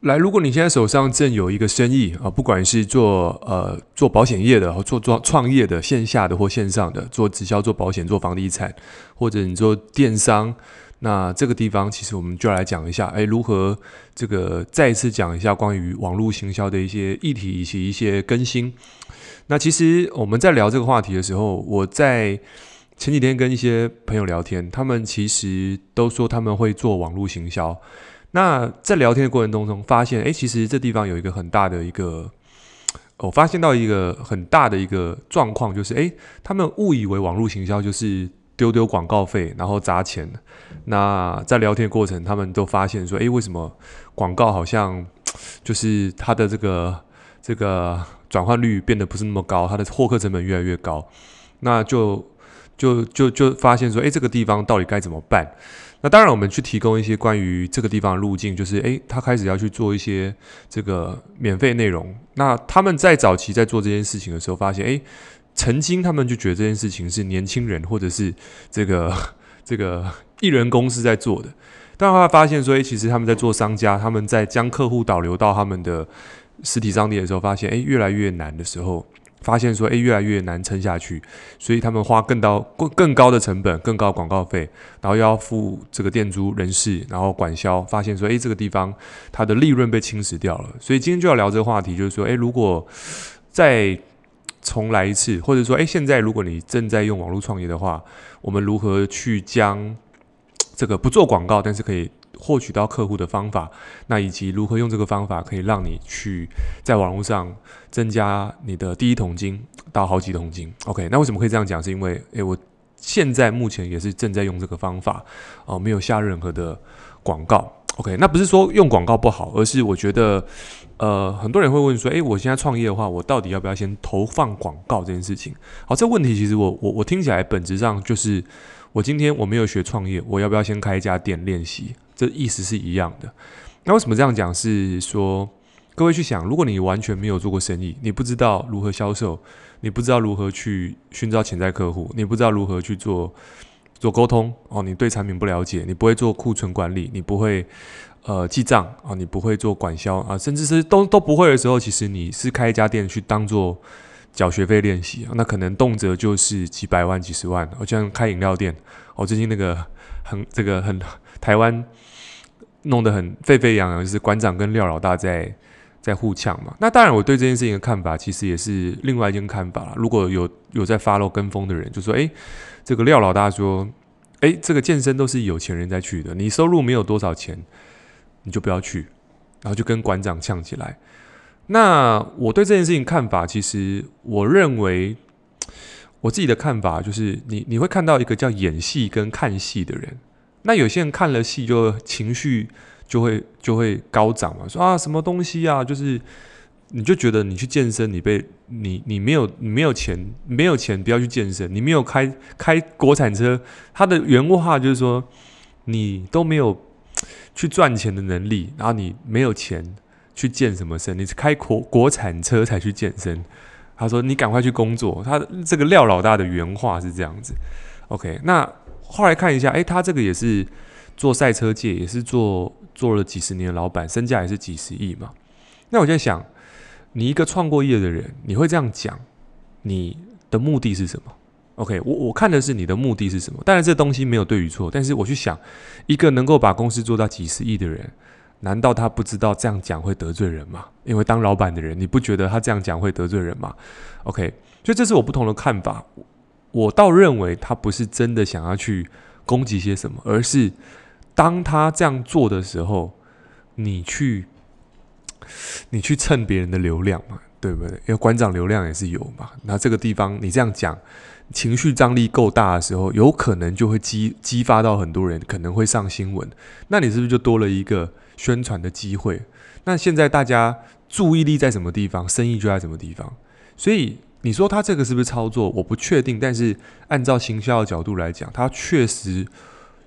来，如果你现在手上正有一个生意啊，不管是做呃做保险业的，或做做创业的，线下的或线上的，做直销、做保险、做房地产，或者你做电商，那这个地方其实我们就来讲一下，哎，如何这个再一次讲一下关于网络行销的一些议题以及一些更新。那其实我们在聊这个话题的时候，我在前几天跟一些朋友聊天，他们其实都说他们会做网络行销。那在聊天的过程当中，发现，哎，其实这地方有一个很大的一个，我 发现到一个很大的一个状况，就是，哎，他们误以为网络行销就是丢丢广告费，然后砸钱。那在聊天的过程，他们都发现说，哎，为什么广告好像 就是它的这个这个转换率变得不是那么高，它的获客成本越来越高，那就就就就发现说，哎，这个地方到底该怎么办？那当然，我们去提供一些关于这个地方的路径，就是诶，他开始要去做一些这个免费内容。那他们在早期在做这件事情的时候，发现诶，曾经他们就觉得这件事情是年轻人或者是这个这个艺人公司在做的。但后来发现说，诶，其实他们在做商家，他们在将客户导流到他们的实体商店的时候，发现诶，越来越难的时候。发现说，诶，越来越难撑下去，所以他们花更高、更更高的成本、更高广告费，然后又要付这个店租、人事，然后管销。发现说，诶，这个地方它的利润被侵蚀掉了。所以今天就要聊这个话题，就是说，诶，如果再重来一次，或者说，诶，现在如果你正在用网络创业的话，我们如何去将这个不做广告，但是可以获取到客户的方法，那以及如何用这个方法可以让你去在网络上增加你的第一桶金到好几桶金。OK，那为什么可以这样讲？是因为诶，我现在目前也是正在用这个方法哦、没有下任何的广告。OK，那不是说用广告不好，而是我觉得呃，很多人会问说，诶，我现在创业的话，我到底要不要先投放广告这件事情？好，这个问题其实我我我听起来本质上就是，我今天我没有学创业，我要不要先开一家店练习？这意思是一样的。那为什么这样讲？是说各位去想，如果你完全没有做过生意，你不知道如何销售，你不知道如何去寻找潜在客户，你不知道如何去做做沟通哦，你对产品不了解，你不会做库存管理，你不会呃记账啊，你不会做管销啊，甚至是都都不会的时候，其实你是开一家店去当做缴学费练习，那可能动辄就是几百万、几十万。我像开饮料店，哦，最近那个很这个很台湾。弄得很沸沸扬扬，就是馆长跟廖老大在在互呛嘛。那当然，我对这件事情的看法，其实也是另外一件看法啦。如果有有在 follow 跟风的人，就说：诶，这个廖老大说，诶，这个健身都是有钱人在去的，你收入没有多少钱，你就不要去。然后就跟馆长呛起来。那我对这件事情看法，其实我认为 我自己的看法就是，你你会看到一个叫演戏跟看戏的人。那有些人看了戏就情绪就会就会高涨嘛，说啊什么东西啊，就是你就觉得你去健身，你被你你没有你没有钱没有钱不要去健身，你没有开开国产车，他的原话就是说你都没有去赚钱的能力，然后你没有钱去健什么身，你是开国国产车才去健身。他说你赶快去工作，他这个廖老大的原话是这样子。OK，那。后来看一下，诶，他这个也是做赛车界，也是做做了几十年的老板，身价也是几十亿嘛。那我在想，你一个创过业的人，你会这样讲，你的目的是什么？OK，我我看的是你的目的是什么。当然，这东西没有对与错，但是我去想，一个能够把公司做到几十亿的人，难道他不知道这样讲会得罪人吗？因为当老板的人，你不觉得他这样讲会得罪人吗？OK，所以这是我不同的看法。我倒认为他不是真的想要去攻击些什么，而是当他这样做的时候，你去你去蹭别人的流量嘛，对不对？因为馆长流量也是有嘛。那这个地方你这样讲，情绪张力够大的时候，有可能就会激激发到很多人，可能会上新闻。那你是不是就多了一个宣传的机会？那现在大家注意力在什么地方，生意就在什么地方，所以。你说他这个是不是操作？我不确定，但是按照行销的角度来讲，他确实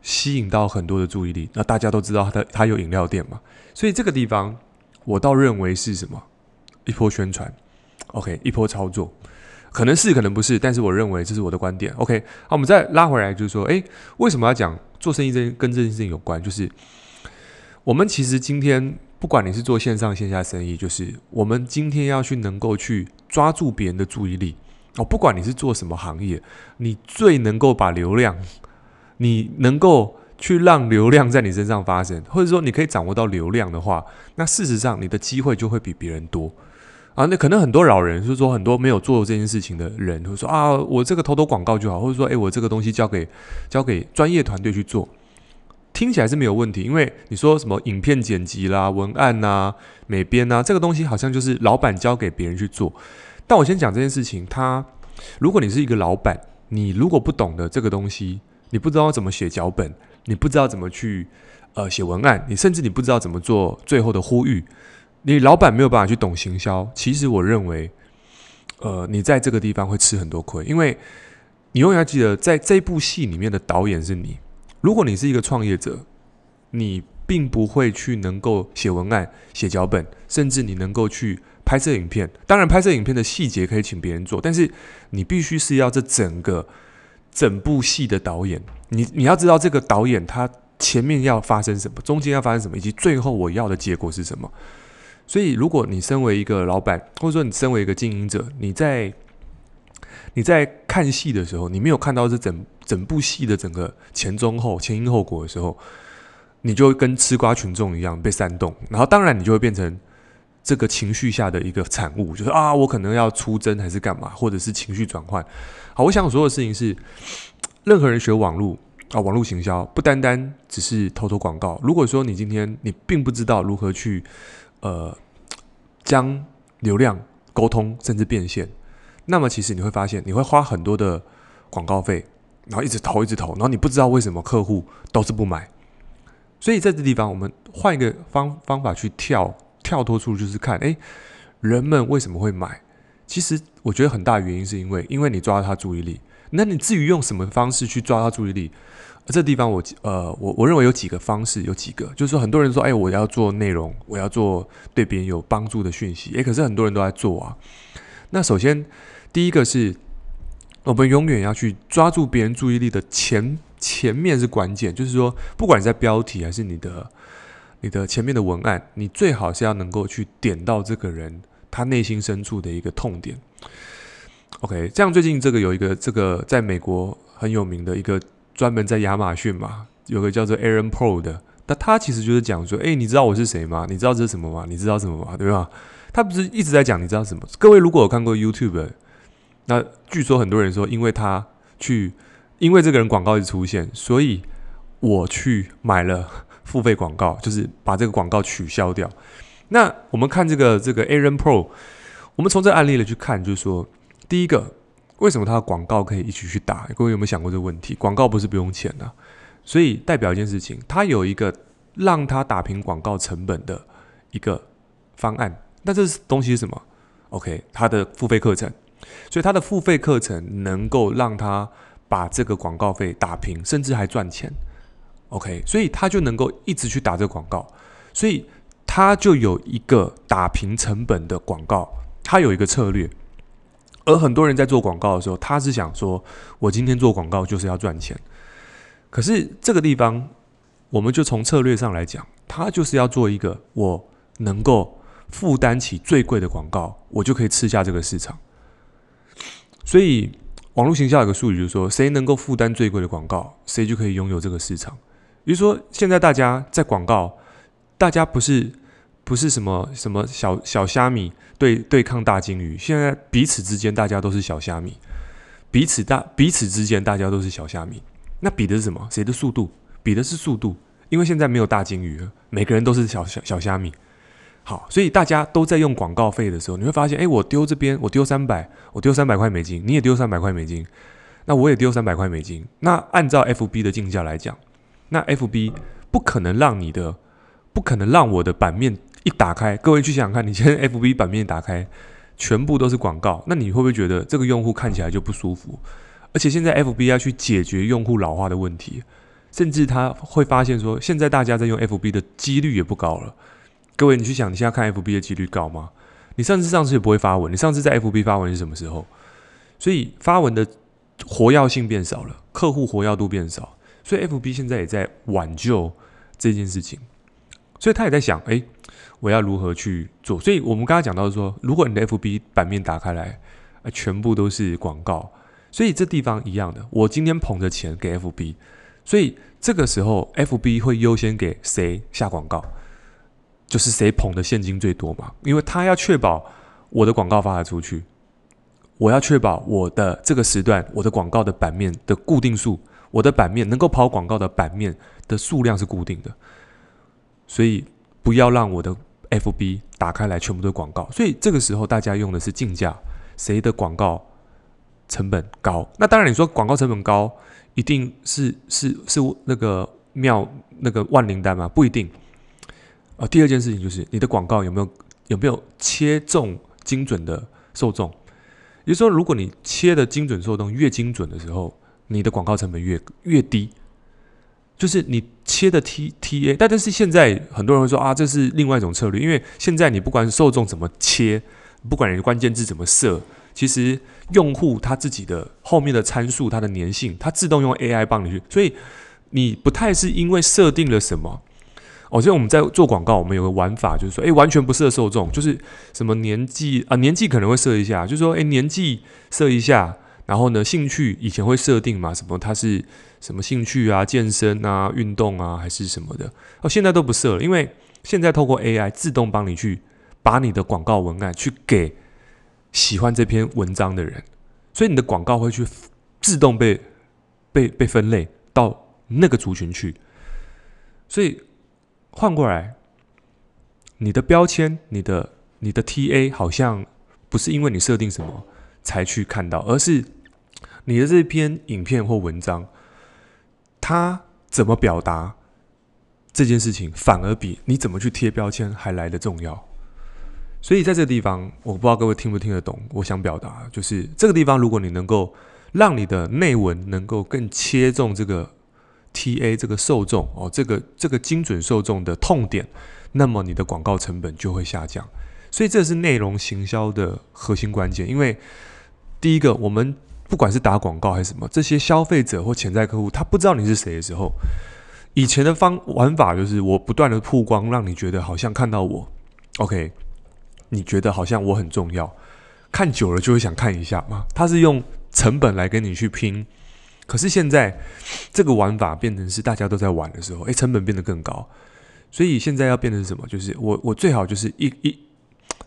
吸引到很多的注意力。那大家都知道他他有饮料店嘛，所以这个地方我倒认为是什么？一波宣传，OK，一波操作，可能是可能不是，但是我认为这是我的观点。OK，好，我们再拉回来，就是说，诶，为什么要讲做生意这跟这件事情有关？就是我们其实今天不管你是做线上线下生意，就是我们今天要去能够去抓住别人的注意力哦。不管你是做什么行业，你最能够把流量，你能够去让流量在你身上发生，或者说你可以掌握到流量的话，那事实上你的机会就会比别人多。啊，那可能很多老人，就是说很多没有做这件事情的人，会说啊，我这个投投广告就好，或者说，诶，我这个东西交给交给专业团队去做，听起来是没有问题，因为你说什么影片剪辑啦、文案呐、美编呐，这个东西好像就是老板交给别人去做。但我先讲这件事情，他如果你是一个老板，你如果不懂得这个东西，你不知道怎么写脚本，你不知道怎么去呃写文案，你甚至你不知道怎么做最后的呼吁。你老板没有办法去懂行销，其实我认为，呃，你在这个地方会吃很多亏，因为你永远要记得，在这部戏里面的导演是你。如果你是一个创业者，你并不会去能够写文案、写脚本，甚至你能够去拍摄影片。当然，拍摄影片的细节可以请别人做，但是你必须是要这整个整部戏的导演。你你要知道这个导演他前面要发生什么，中间要发生什么，以及最后我要的结果是什么。所以，如果你身为一个老板，或者说你身为一个经营者，你在你在看戏的时候，你没有看到这整整部戏的整个前中后、前因后果的时候，你就会跟吃瓜群众一样被煽动，然后当然你就会变成这个情绪下的一个产物，就是啊，我可能要出征还是干嘛，或者是情绪转换。好，我想所有事情是任何人学网络啊，网络行销不单单只是投投广告。如果说你今天你并不知道如何去呃，将流量沟通甚至变现，那么其实你会发现，你会花很多的广告费，然后一直投一直投，然后你不知道为什么客户都是不买。所以在这地方，我们换一个方方法去跳跳脱出，就是看，诶，人们为什么会买？其实我觉得很大原因是因为，因为你抓到他注意力。那你至于用什么方式去抓他注意力？这地方我呃，我我认为有几个方式，有几个，就是说很多人说，哎，我要做内容，我要做对别人有帮助的讯息，哎，可是很多人都在做啊。那首先第一个是，我们永远要去抓住别人注意力的前前面是关键，就是说，不管你在标题还是你的你的前面的文案，你最好是要能够去点到这个人他内心深处的一个痛点。OK，这样最近这个有一个这个在美国很有名的一个。专门在亚马逊嘛，有个叫做 Aaron Pro 的，那他其实就是讲说，哎，你知道我是谁吗？你知道这是什么吗？你知道什么吗？对吧？他不是一直在讲你知道什么？各位如果有看过 YouTube，那据说很多人说，因为他去，因为这个人广告一直出现，所以我去买了付费广告，就是把这个广告取消掉。那我们看这个这个 Aaron Pro，我们从这案例来去看，就是说，第一个。为什么他的广告可以一起去打？各位有没有想过这个问题？广告不是不用钱的，所以代表一件事情，他有一个让他打平广告成本的一个方案。那这东西是什么？OK，他的付费课程，所以他的付费课程能够让他把这个广告费打平，甚至还赚钱。OK，所以他就能够一直去打这个广告，所以他就有一个打平成本的广告，他有一个策略。而很多人在做广告的时候，他是想说：“我今天做广告就是要赚钱。”可是这个地方，我们就从策略上来讲，他就是要做一个我能够负担起最贵的广告，我就可以吃下这个市场。所以，网络行销有个术语就是说：谁能够负担最贵的广告，谁就可以拥有这个市场。比如说，现在大家在广告，大家不是。不是什么什么小小虾米对对抗大鲸鱼，现在彼此之间大家都是小虾米，彼此大彼此之间大家都是小虾米。那比的是什么？谁的速度？比的是速度，因为现在没有大鲸鱼，每个人都是小小小虾米。好，所以大家都在用广告费的时候，你会发现，哎，我丢这边，我丢三百，我丢三百块美金，你也丢三百块美金，那我也丢三百块美金。那按照 FB 的竞价来讲，那 FB 不可能让你的，不可能让我的版面。一打开，各位去想想看，你现在 FB 版面打开，全部都是广告，那你会不会觉得这个用户看起来就不舒服？而且现在 FB 要去解决用户老化的问题，甚至他会发现说，现在大家在用 FB 的几率也不高了。各位，你去想，你现在看 FB 的几率高吗？你上次上次也不会发文，你上次在 FB 发文是什么时候？所以发文的活跃性变少了，客户活跃度变少，所以 FB 现在也在挽救这件事情。所以他也在想，哎，我要如何去做？所以我们刚才讲到说，如果你的 FB 版面打开来，全部都是广告，所以这地方一样的，我今天捧着钱给 FB，所以这个时候 FB 会优先给谁下广告？就是谁捧的现金最多嘛？因为他要确保我的广告发得出去。我要确保我的这个时段，我的广告的版面的固定数，我的版面能够跑广告的版面的数量是固定的，所以不要让我的 FB 打开来全部都是广告。所以这个时候大家用的是竞价，谁的广告成本高？那当然你说广告成本高，一定是是是那个妙那个万灵丹吗？不一定。啊，第二件事情就是你的广告有没有有没有切中精准的受众？也就是说，如果你切的精准受众越精准的时候，你的广告成本越越低。就是你切的 T T A，但但是现在很多人会说啊，这是另外一种策略，因为现在你不管受众怎么切，不管你的关键字怎么设，其实用户他自己的后面的参数，它的粘性，它自动用 AI 帮你去，所以你不太是因为设定了什么。哦，所以我们在做广告，我们有个玩法，就是说，诶，完全不设受众，就是什么年纪啊，年纪可能会设一下，就是说，诶，年纪设一下，然后呢，兴趣以前会设定嘛，什么他是什么兴趣啊，健身啊，运动啊，还是什么的，哦，现在都不设了，因为现在透过 AI 自动帮你去把你的广告文案去给喜欢这篇文章的人，所以你的广告会去自动被被被分类到那个族群去，所以。换过来，你的标签、你的、你的 TA 好像不是因为你设定什么才去看到，而是你的这篇影片或文章，它怎么表达这件事情，反而比你怎么去贴标签还来得重要。所以在这个地方，我不知道各位听不听得懂，我想表达就是这个地方，如果你能够让你的内文能够更切中这个。T A 这个受众哦，这个这个精准受众的痛点，那么你的广告成本就会下降。所以这是内容行销的核心关键。因为第一个，我们不管是打广告还是什么，这些消费者或潜在客户他不知道你是谁的时候，以前的方玩法就是我不断的曝光，让你觉得好像看到我，OK，你觉得好像我很重要，看久了就会想看一下嘛。他是用成本来跟你去拼。可是现在这个玩法变成是大家都在玩的时候，诶，成本变得更高，所以现在要变成什么？就是我我最好就是一一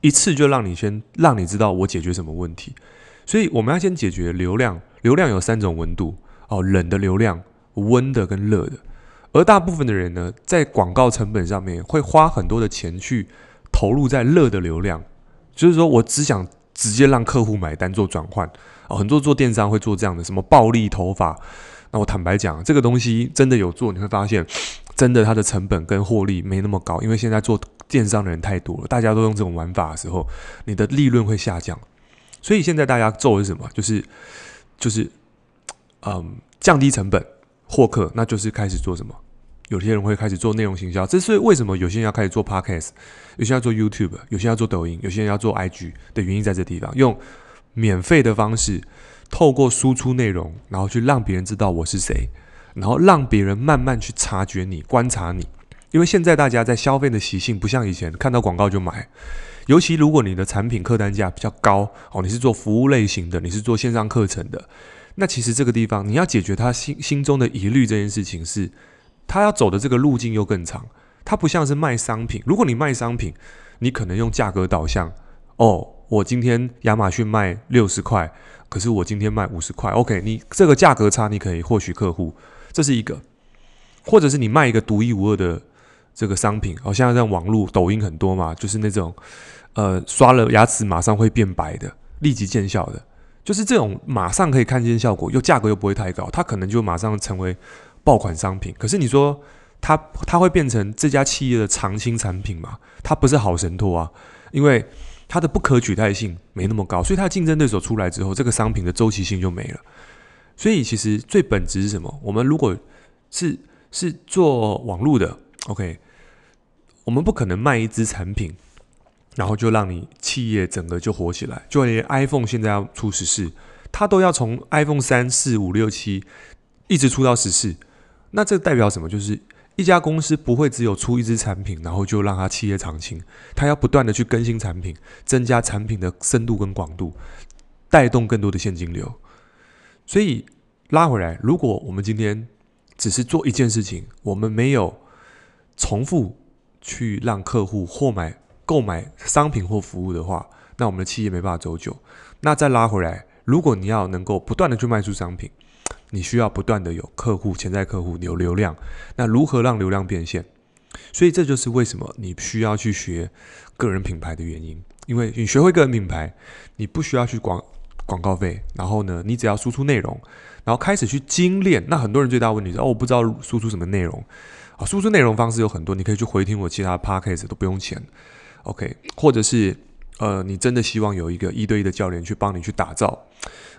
一次就让你先让你知道我解决什么问题，所以我们要先解决流量，流量有三种温度哦，冷的流量、温的跟热的，而大部分的人呢，在广告成本上面会花很多的钱去投入在热的流量，就是说我只想直接让客户买单做转换。哦，很多做电商会做这样的什么暴力投法，那我坦白讲，这个东西真的有做，你会发现，真的它的成本跟获利没那么高，因为现在做电商的人太多了，大家都用这种玩法的时候，你的利润会下降。所以现在大家做的是什么？就是就是，嗯，降低成本获客，那就是开始做什么？有些人会开始做内容行销，这是为什么有些人要开始做 Podcast，有些人要做 YouTube，有些人要做抖音，有些人要做 IG 的原因在这地方用。免费的方式，透过输出内容，然后去让别人知道我是谁，然后让别人慢慢去察觉你、观察你。因为现在大家在消费的习性不像以前，看到广告就买。尤其如果你的产品客单价比较高，哦，你是做服务类型的，你是做线上课程的，那其实这个地方你要解决他心心中的疑虑，这件事情是他要走的这个路径又更长。他不像是卖商品，如果你卖商品，你可能用价格导向，哦。我今天亚马逊卖六十块，可是我今天卖五十块。OK，你这个价格差，你可以获取客户，这是一个；或者是你卖一个独一无二的这个商品，好像在网络抖音很多嘛，就是那种呃刷了牙齿马上会变白的，立即见效的，就是这种马上可以看见效果，又价格又不会太高，它可能就马上成为爆款商品。可是你说它它会变成这家企业的长青产品吗？它不是好神托啊，因为。它的不可取代性没那么高，所以它的竞争对手出来之后，这个商品的周期性就没了。所以其实最本质是什么？我们如果是是做网络的，OK，我们不可能卖一支产品，然后就让你企业整个就火起来。就连 iPhone 现在要出十四，它都要从 iPhone 三四五六七一直出到十四，那这代表什么？就是一家公司不会只有出一支产品，然后就让它企业长青，它要不断的去更新产品，增加产品的深度跟广度，带动更多的现金流。所以拉回来，如果我们今天只是做一件事情，我们没有重复去让客户或买购买商品或服务的话，那我们的企业没办法走久。那再拉回来，如果你要能够不断的去卖出商品，你需要不断的有客户、潜在客户有流量。那如何让流量变现？所以这就是为什么你需要去学个人品牌的原因。因为你学会个人品牌，你不需要去广广告费，然后呢，你只要输出内容，然后开始去精炼。那很多人最大问题是哦，我不知道输出什么内容啊。输出内容方式有很多，你可以去回听我其他的 podcast 都不用钱。OK，或者是呃，你真的希望有一个一对一的教练去帮你去打造。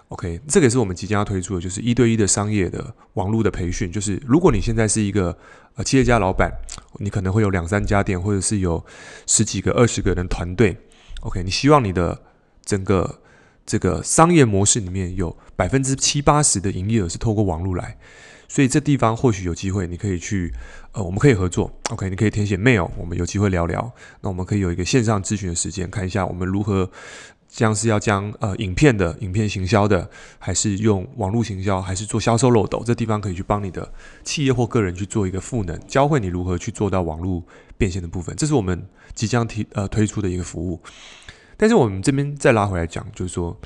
OK，这个也是我们即将要推出的，就是一对一的商业的网络的培训。就是如果你现在是一个呃企业家老板，你可能会有两三家店，或者是有十几个、二十个人团队。OK，你希望你的整个这个商业模式里面有百分之七八十的营业额是透过网络来，所以这地方或许有机会，你可以去呃，我们可以合作。OK，你可以填写 mail，我们有机会聊聊。那我们可以有一个线上咨询的时间，看一下我们如何。将是要将呃影片的影片行销的，还是用网络行销，还是做销售漏斗？这地方可以去帮你的企业或个人去做一个赋能，教会你如何去做到网络变现的部分。这是我们即将提呃推出的一个服务。但是我们这边再拉回来讲，就是说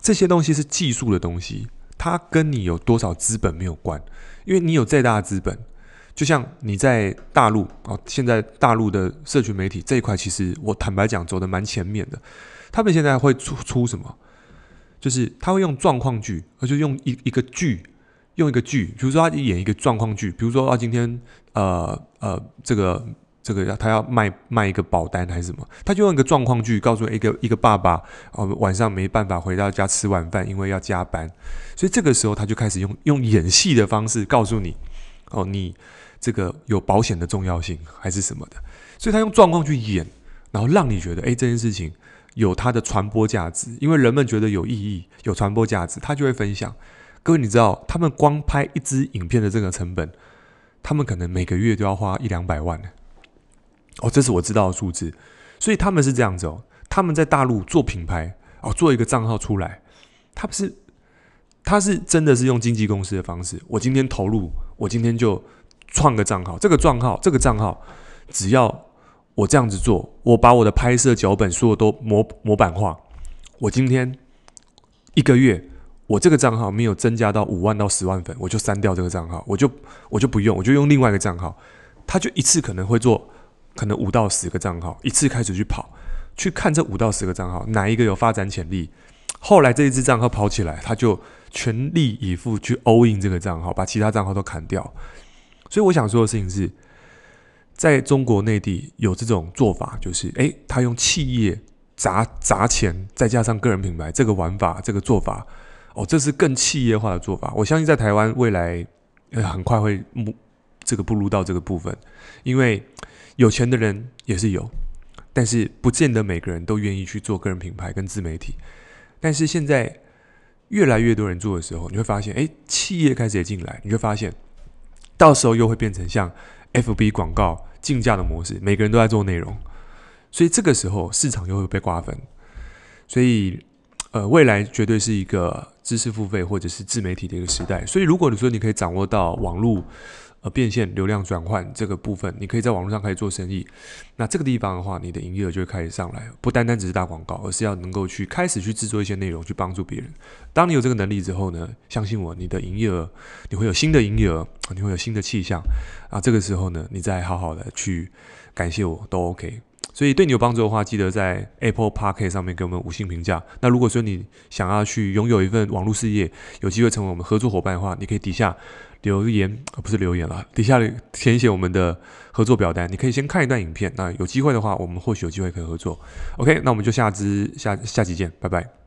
这些东西是技术的东西，它跟你有多少资本没有关。因为你有再大的资本，就像你在大陆啊，现在大陆的社群媒体这一块，其实我坦白讲，走的蛮前面的。他们现在会出出什么？就是他会用状况剧，而且用一一个剧，用一个剧，比如说他演一个状况剧，比如说啊，今天呃呃，这个这个他要卖卖一个保单还是什么，他就用一个状况剧告诉一个一个爸爸，哦，晚上没办法回到家吃晚饭，因为要加班，所以这个时候他就开始用用演戏的方式告诉你，哦，你这个有保险的重要性还是什么的，所以他用状况去演，然后让你觉得，哎，这件事情。有它的传播价值，因为人们觉得有意义、有传播价值，他就会分享。各位，你知道他们光拍一支影片的这个成本，他们可能每个月都要花一两百万呢。哦，这是我知道的数字。所以他们是这样子哦，他们在大陆做品牌哦，做一个账号出来，他不是，他是真的是用经纪公司的方式。我今天投入，我今天就创个账号，这个账号，这个账号只要。我这样子做，我把我的拍摄脚本所有都模模板化。我今天一个月，我这个账号没有增加到五万到十万粉，我就删掉这个账号，我就我就不用，我就用另外一个账号。他就一次可能会做，可能五到十个账号，一次开始去跑，去看这五到十个账号哪一个有发展潜力。后来这一支账号跑起来，他就全力以赴去 all in 这个账号，把其他账号都砍掉。所以我想说的事情是。在中国内地有这种做法，就是诶，他用企业砸砸钱，再加上个人品牌这个玩法，这个做法，哦，这是更企业化的做法。我相信在台湾未来，呃，很快会这个步入到这个部分，因为有钱的人也是有，但是不见得每个人都愿意去做个人品牌跟自媒体。但是现在越来越多人做的时候，你会发现，诶，企业开始也进来，你会发现，到时候又会变成像。FB 广告竞价的模式，每个人都在做内容，所以这个时候市场又会被瓜分，所以呃，未来绝对是一个知识付费或者是自媒体的一个时代。所以如果你说你可以掌握到网络。呃，变现、流量转换这个部分，你可以在网络上开始做生意。那这个地方的话，你的营业额就会开始上来，不单单只是打广告，而是要能够去开始去制作一些内容，去帮助别人。当你有这个能力之后呢，相信我，你的营业额你会有新的营业额，你会有新的气象啊。这个时候呢，你再好好的去感谢我都 OK。所以对你有帮助的话，记得在 Apple Park 上面给我们五星评价。那如果说你想要去拥有一份网络事业，有机会成为我们合作伙伴的话，你可以底下。留言啊，不是留言了，底下填写我们的合作表单。你可以先看一段影片，那有机会的话，我们或许有机会可以合作。OK，那我们就下支下下集见，拜拜。